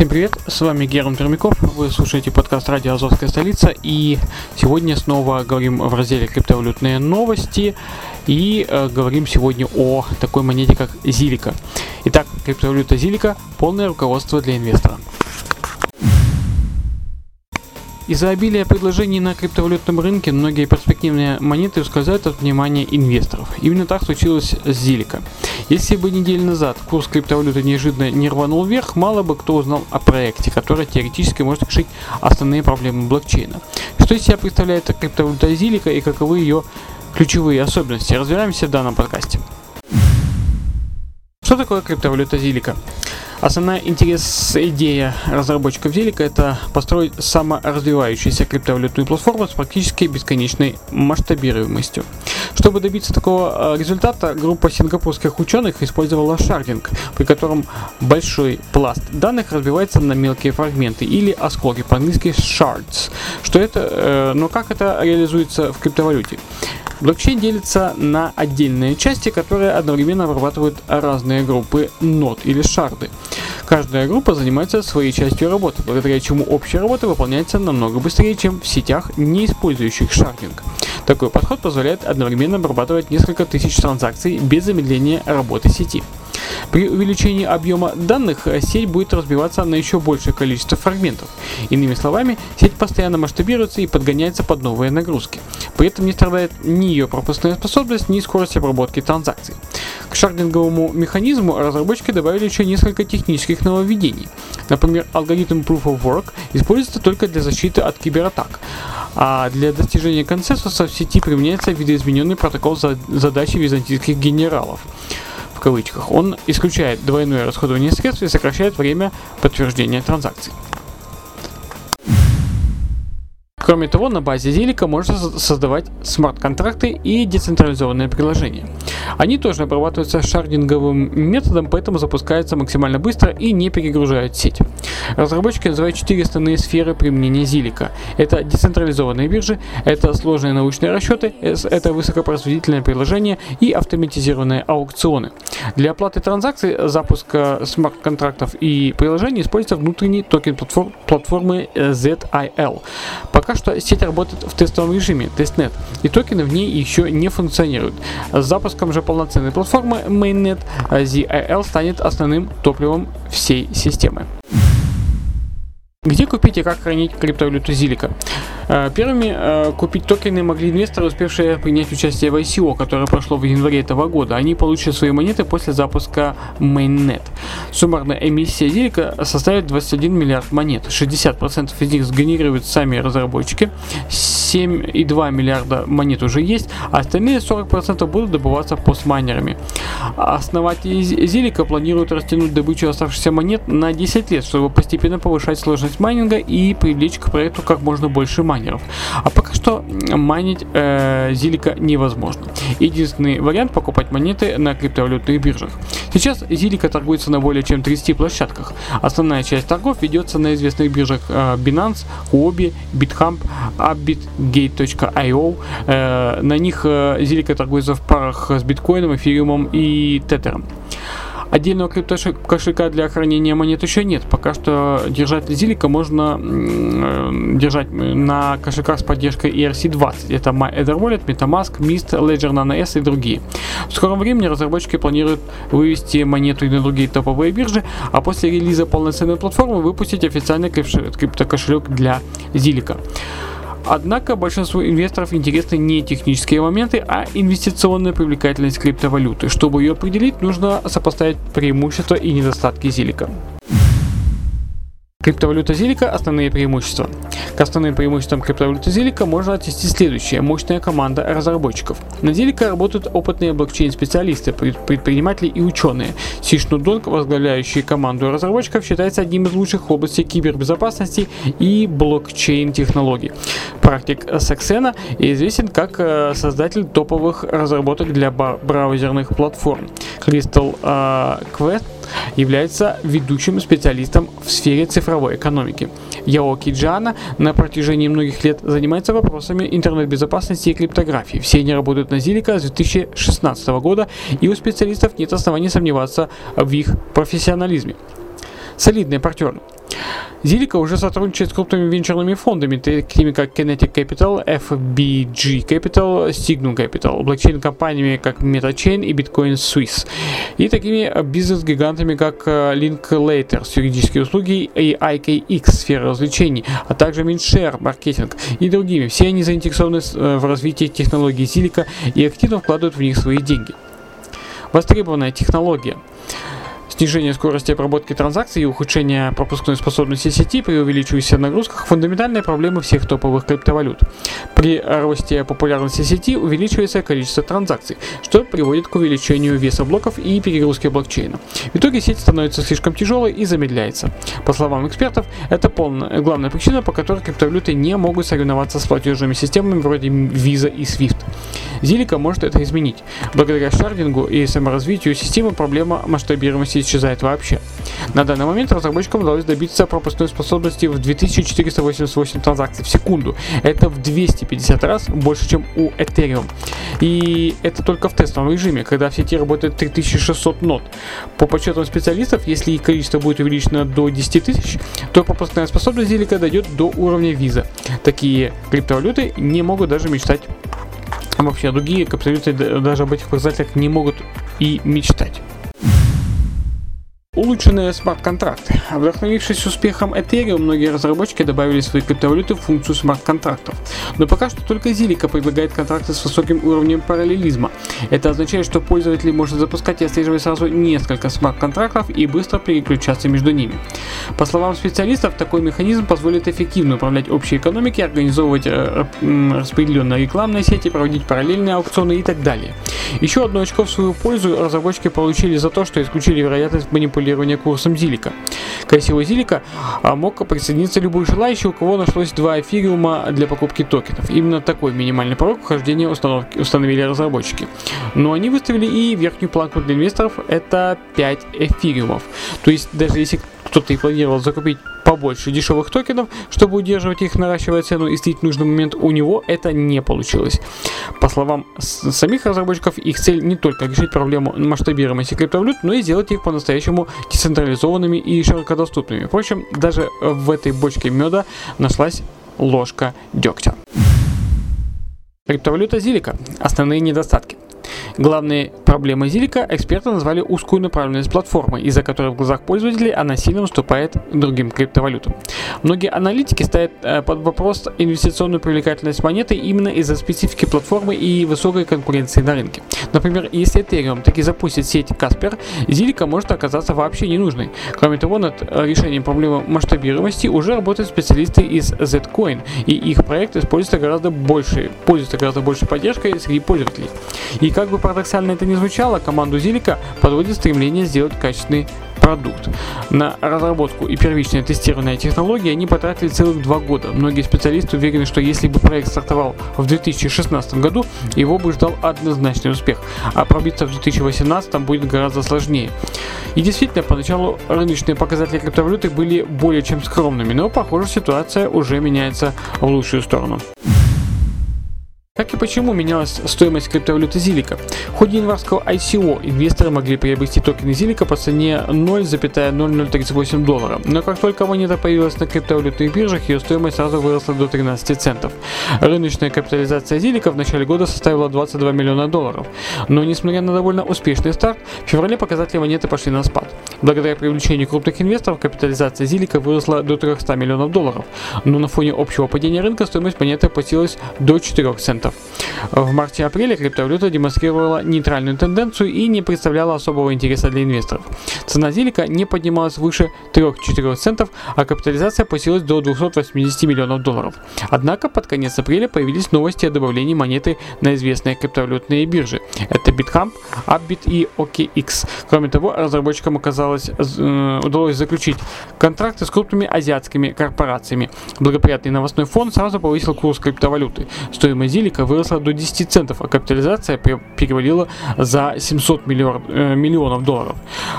Всем привет, с вами Герман Пермяков, вы слушаете подкаст «Радио Азовская столица» и сегодня снова говорим в разделе «Криптовалютные новости» и э, говорим сегодня о такой монете, как Зилика. Итак, криптовалюта Зилика – полное руководство для инвестора. Из-за обилия предложений на криптовалютном рынке многие перспективные монеты ускользают от внимания инвесторов. Именно так случилось с Зилика. Если бы неделю назад курс криптовалюты неожиданно не рванул вверх, мало бы кто узнал о проекте, который теоретически может решить основные проблемы блокчейна. Что из себя представляет криптовалюта Зилика и каковы ее ключевые особенности, разбираемся в данном подкасте. Что такое криптовалюта Зилика? Основная интерес идея разработчиков Зелика это построить саморазвивающуюся криптовалютную платформу с практически бесконечной масштабируемостью. Чтобы добиться такого э, результата, группа сингапурских ученых использовала шардинг, при котором большой пласт данных разбивается на мелкие фрагменты или осколки, по-английски shards. Что это, э, но как это реализуется в криптовалюте? Блокчейн делится на отдельные части, которые одновременно обрабатывают разные группы нод или шарды. Каждая группа занимается своей частью работы, благодаря чему общая работа выполняется намного быстрее, чем в сетях, не использующих шардинг. Такой подход позволяет одновременно обрабатывать несколько тысяч транзакций без замедления работы сети. При увеличении объема данных э, сеть будет разбиваться на еще большее количество фрагментов. Иными словами, сеть постоянно масштабируется и подгоняется под новые нагрузки. При этом не страдает ни ее пропускная способность, ни скорость обработки транзакций. К шардинговому механизму разработчики добавили еще несколько технических нововведений. Например, алгоритм Proof of Work используется только для защиты от кибератак, а для достижения консенсуса в сети применяется видоизмененный протокол задачи византийских генералов кавычках, он исключает двойное расходование средств и сокращает время подтверждения транзакций. Кроме того, на базе Зелика можно создавать смарт-контракты и децентрализованные приложения. Они тоже обрабатываются шардинговым методом, поэтому запускаются максимально быстро и не перегружают сеть. Разработчики называют четыре основные сферы применения Зилика. Это децентрализованные биржи, это сложные научные расчеты, это высокопроизводительное приложение и автоматизированные аукционы. Для оплаты транзакций, запуска смарт-контрактов и приложений используется внутренний токен платформы ZIL. Пока что сеть работает в тестовом режиме, testnet, и токены в ней еще не функционируют. С запуском же полноценной платформы Mainnet ZIL станет основным топливом всей системы. Где купить и как хранить криптовалюту Zilliqa? Э, первыми э, купить токены могли инвесторы, успевшие принять участие в ICO, которое прошло в январе этого года. Они получат свои монеты после запуска Mainnet. Суммарная эмиссия Зилика составит 21 миллиард монет. 60% из них сгенерируют сами разработчики. 7,2 миллиарда монет уже есть, а остальные 40% будут добываться постмайнерами. Основатели Зилика планируют растянуть добычу оставшихся монет на 10 лет, чтобы постепенно повышать сложность сложность майнинга и привлечь к проекту как можно больше майнеров. А пока что майнить э, Зилика невозможно. Единственный вариант покупать монеты на криптовалютных биржах. Сейчас Зилика торгуется на более чем 30 площадках. Основная часть торгов ведется на известных биржах э, Binance, Huobi, BitHump, Upbitgate.io. Э, на них э, Зилика торгуется в парах с биткоином, эфириумом и тетером. Отдельного криптокошелька для хранения монет еще нет. Пока что держатель Зилика можно э, держать на кошельках с поддержкой ERC20. Это MyEtherWallet, MetaMask, Mist, Ledger Nano S и другие. В скором времени разработчики планируют вывести монету и на другие топовые биржи, а после релиза полноценной платформы выпустить официальный криптокошелек для Зилика. Однако большинству инвесторов интересны не технические моменты, а инвестиционная привлекательность криптовалюты. Чтобы ее определить, нужно сопоставить преимущества и недостатки Зилика. Криптовалюта Зилика – основные преимущества. К основным преимуществам криптовалюты Зилика можно отнести следующее. Мощная команда разработчиков. На Зилика работают опытные блокчейн-специалисты, предприниматели и ученые. Сишну Донг, возглавляющий команду разработчиков, считается одним из лучших в области кибербезопасности и блокчейн-технологий. Практик Саксена известен как э, создатель топовых разработок для браузерных платформ. Crystal э, Quest является ведущим специалистом в сфере цифровой экономики. Яоки Джана на протяжении многих лет занимается вопросами интернет-безопасности и криптографии. Все они работают на Зилика с 2016 года, и у специалистов нет оснований сомневаться в их профессионализме. Солидные партнеры. Зилика уже сотрудничает с крупными венчурными фондами, такими как Kinetic Capital, FBG Capital, Signal Capital, блокчейн-компаниями как MetaChain и Bitcoin Swiss, и такими бизнес-гигантами как э, Linklater с юридические услуги и IKX сфера развлечений, а также Mindshare маркетинг и другими. Все они заинтересованы э, в развитии технологий Зилика и активно вкладывают в них свои деньги. Востребованная технология снижение скорости обработки транзакций и ухудшение пропускной способности сети при увеличивающихся нагрузках – фундаментальные проблемы всех топовых криптовалют. При росте популярности сети увеличивается количество транзакций, что приводит к увеличению веса блоков и перегрузке блокчейна. В итоге сеть становится слишком тяжелой и замедляется. По словам экспертов, это полная, главная причина, по которой криптовалюты не могут соревноваться с платежными системами вроде Visa и SWIFT. Зилика может это изменить. Благодаря шардингу и саморазвитию системы проблема масштабируемости исчезает вообще. На данный момент разработчикам удалось добиться пропускной способности в 2488 транзакций в секунду. Это в 250 раз больше, чем у Ethereum. И это только в тестовом режиме, когда в сети работает 3600 нод. По подсчетам специалистов, если их количество будет увеличено до 10 тысяч, то пропускная способность Зелика дойдет до уровня виза. Такие криптовалюты не могут даже мечтать вообще другие криптовалюты даже об этих показателях не могут и мечтать. Улучшенные смарт-контракты. Вдохновившись успехом Ethereum, многие разработчики добавили в свои криптовалюты функцию смарт-контрактов. Но пока что только Zilliqa предлагает контракты с высоким уровнем параллелизма. Это означает, что пользователь может запускать и отслеживать сразу несколько смарт-контрактов и быстро переключаться между ними. По словам специалистов, такой механизм позволит эффективно управлять общей экономикой, организовывать э, распределенные рекламные сети, проводить параллельные аукционы и так далее. Еще одно очко в свою пользу разработчики получили за то, что исключили вероятность манипулирования курсом Зилика. К ICO Зилика а, мог присоединиться любой желающий, у кого нашлось два эфириума для покупки токенов. Именно такой минимальный порог вхождения установили разработчики. Но они выставили и верхнюю планку для инвесторов, это 5 эфириумов. То есть даже если кто-то и планировал закупить побольше дешевых токенов, чтобы удерживать их, наращивая цену и слить в нужный момент, у него это не получилось. По словам самих разработчиков, их цель не только решить проблему масштабируемости криптовалют, но и сделать их по-настоящему децентрализованными и широкодоступными. Впрочем, даже в этой бочке меда нашлась ложка дегтя. Криптовалюта Зилика. Основные недостатки. Главной проблемой Зилика эксперты назвали узкую направленность платформы, из-за которой в глазах пользователей она сильно уступает другим криптовалютам. Многие аналитики ставят э, под вопрос инвестиционную привлекательность монеты именно из-за специфики платформы и высокой конкуренции на рынке. Например, если Ethereum таки запустит сеть Casper, Зилика может оказаться вообще ненужной. Кроме того, над решением проблемы масштабируемости уже работают специалисты из Zcoin, и их проект используется гораздо больше, пользуется гораздо большей поддержкой среди пользователей. И как бы парадоксально это ни звучало, команду Зилика подводит стремление сделать качественный продукт. На разработку и первичное тестирование технологии они потратили целых два года. Многие специалисты уверены, что если бы проект стартовал в 2016 году, его бы ждал однозначный успех, а пробиться в 2018 будет гораздо сложнее. И действительно, поначалу рыночные показатели криптовалюты были более чем скромными, но похоже ситуация уже меняется в лучшую сторону. Как и почему менялась стоимость криптовалюты Зилика? В ходе январского ICO инвесторы могли приобрести токены Зилика по цене 0,0038 доллара, но как только монета появилась на криптовалютных биржах, ее стоимость сразу выросла до 13 центов. Рыночная капитализация Зилика в начале года составила 22 миллиона долларов, но несмотря на довольно успешный старт, в феврале показатели монеты пошли на спад. Благодаря привлечению крупных инвесторов капитализация Зилика выросла до 300 миллионов долларов, но на фоне общего падения рынка стоимость монеты опустилась до 4 центов. В марте-апреле криптовалюта демонстрировала нейтральную тенденцию и не представляла особого интереса для инвесторов. Цена Зилика не поднималась выше 3-4 центов, а капитализация опустилась до 280 миллионов долларов. Однако под конец апреля появились новости о добавлении монеты на известные криптовалютные биржи. Это BitHump, Upbit и OKX. Кроме того, разработчикам оказалось, э, удалось заключить контракты с крупными азиатскими корпорациями. Благоприятный новостной фон сразу повысил курс криптовалюты. Стоимость Зилика выросла до 10 центов, а капитализация перевалила за 700 миллион, э, миллионов долларов.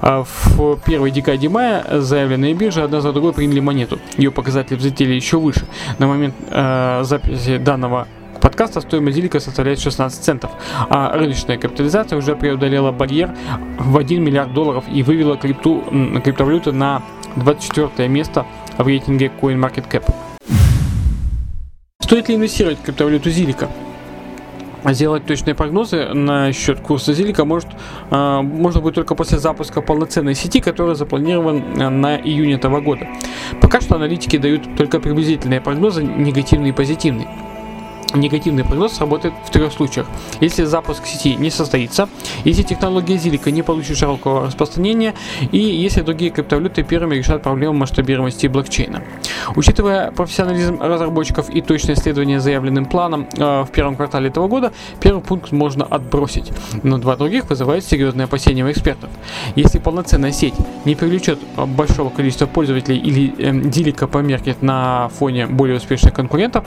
А в первой декаде мая заявленные биржи одна за другой приняли монету. Ее показатели взлетели еще выше. На момент э, записи данного подкаста стоимость Зилика составляет 16 центов, а рыночная капитализация уже преодолела барьер в 1 миллиард долларов и вывела крипту, криптовалюту на 24 место в рейтинге CoinMarketCap. Стоит ли инвестировать в криптовалюту Зилика? Сделать точные прогнозы на счет курса Зилика может, э, можно будет только после запуска полноценной сети, которая запланирован на июнь этого года. Пока что аналитики дают только приблизительные прогнозы, негативные и позитивные негативный прогноз сработает в трех случаях. Если запуск сети не состоится, если технология Зилика не получит широкого распространения и если другие криптовалюты первыми решат проблему масштабируемости блокчейна. Учитывая профессионализм разработчиков и точное следование заявленным планам э, в первом квартале этого года, первый пункт можно отбросить, но два других вызывают серьезные опасения у экспертов. Если полноценная сеть не привлечет большого количества пользователей или э, Зилика померкнет на фоне более успешных конкурентов,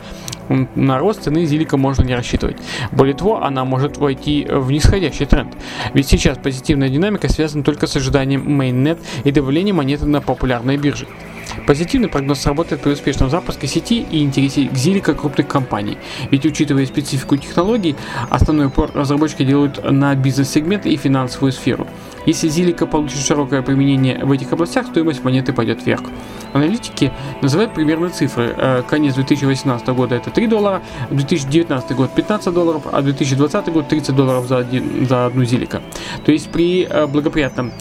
на рост цены Зилика можно не рассчитывать. Более того, она может войти в нисходящий тренд. Ведь сейчас позитивная динамика связана только с ожиданием Mainnet и добавлением монеты на популярные биржи. Позитивный прогноз сработает при успешном запуске сети и интересе к Зилика крупных компаний. Ведь учитывая специфику технологий, основной упор разработчики делают на бизнес-сегмент и финансовую сферу. Если Зилика получит широкое применение в этих областях, стоимость монеты пойдет вверх. Аналитики называют примерные цифры. Э, конец 2018 года это 3 доллара, 2019 год 15 долларов, а 2020 год 30 долларов за, один, за одну Зилика. То есть при э, благоприятном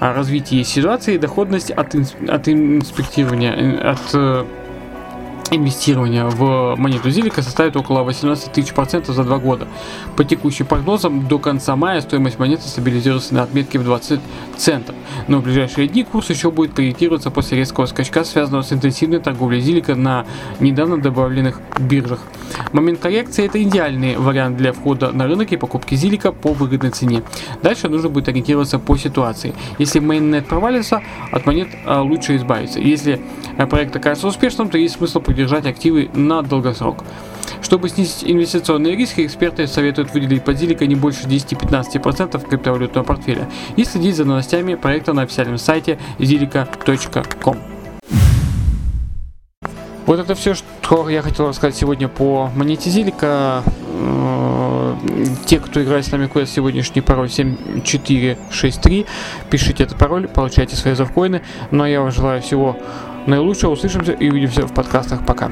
э, развитии ситуации доходность от, от инспектирования, от инвестирования в монету Зилика составит около 18 тысяч процентов за два года. По текущим прогнозам, до конца мая стоимость монеты стабилизируется на отметке в 20 центов. Но в ближайшие дни курс еще будет корректироваться после резкого скачка, связанного с интенсивной торговлей Зилика на недавно добавленных биржах. Момент коррекции это идеальный вариант для входа на рынок и покупки Зилика по выгодной цене. Дальше нужно будет ориентироваться по ситуации. Если mainnet провалится, от монет а, лучше избавиться. Если а, проект окажется успешным, то есть смысл поддержать активы на долгосрок. Чтобы снизить инвестиционные риски, эксперты советуют выделить под Зилика не больше 10-15% криптовалютного портфеля и следить за новостями проекта на официальном сайте zilika.com. Вот это все, что я хотел рассказать сегодня по монете Зилика. Э, те, кто играет с нами квест, сегодняшний пароль 7463. Пишите этот пароль, получайте свои завкоины. Ну а я вам желаю всего наилучшего. Услышимся и увидимся в подкастах. Пока.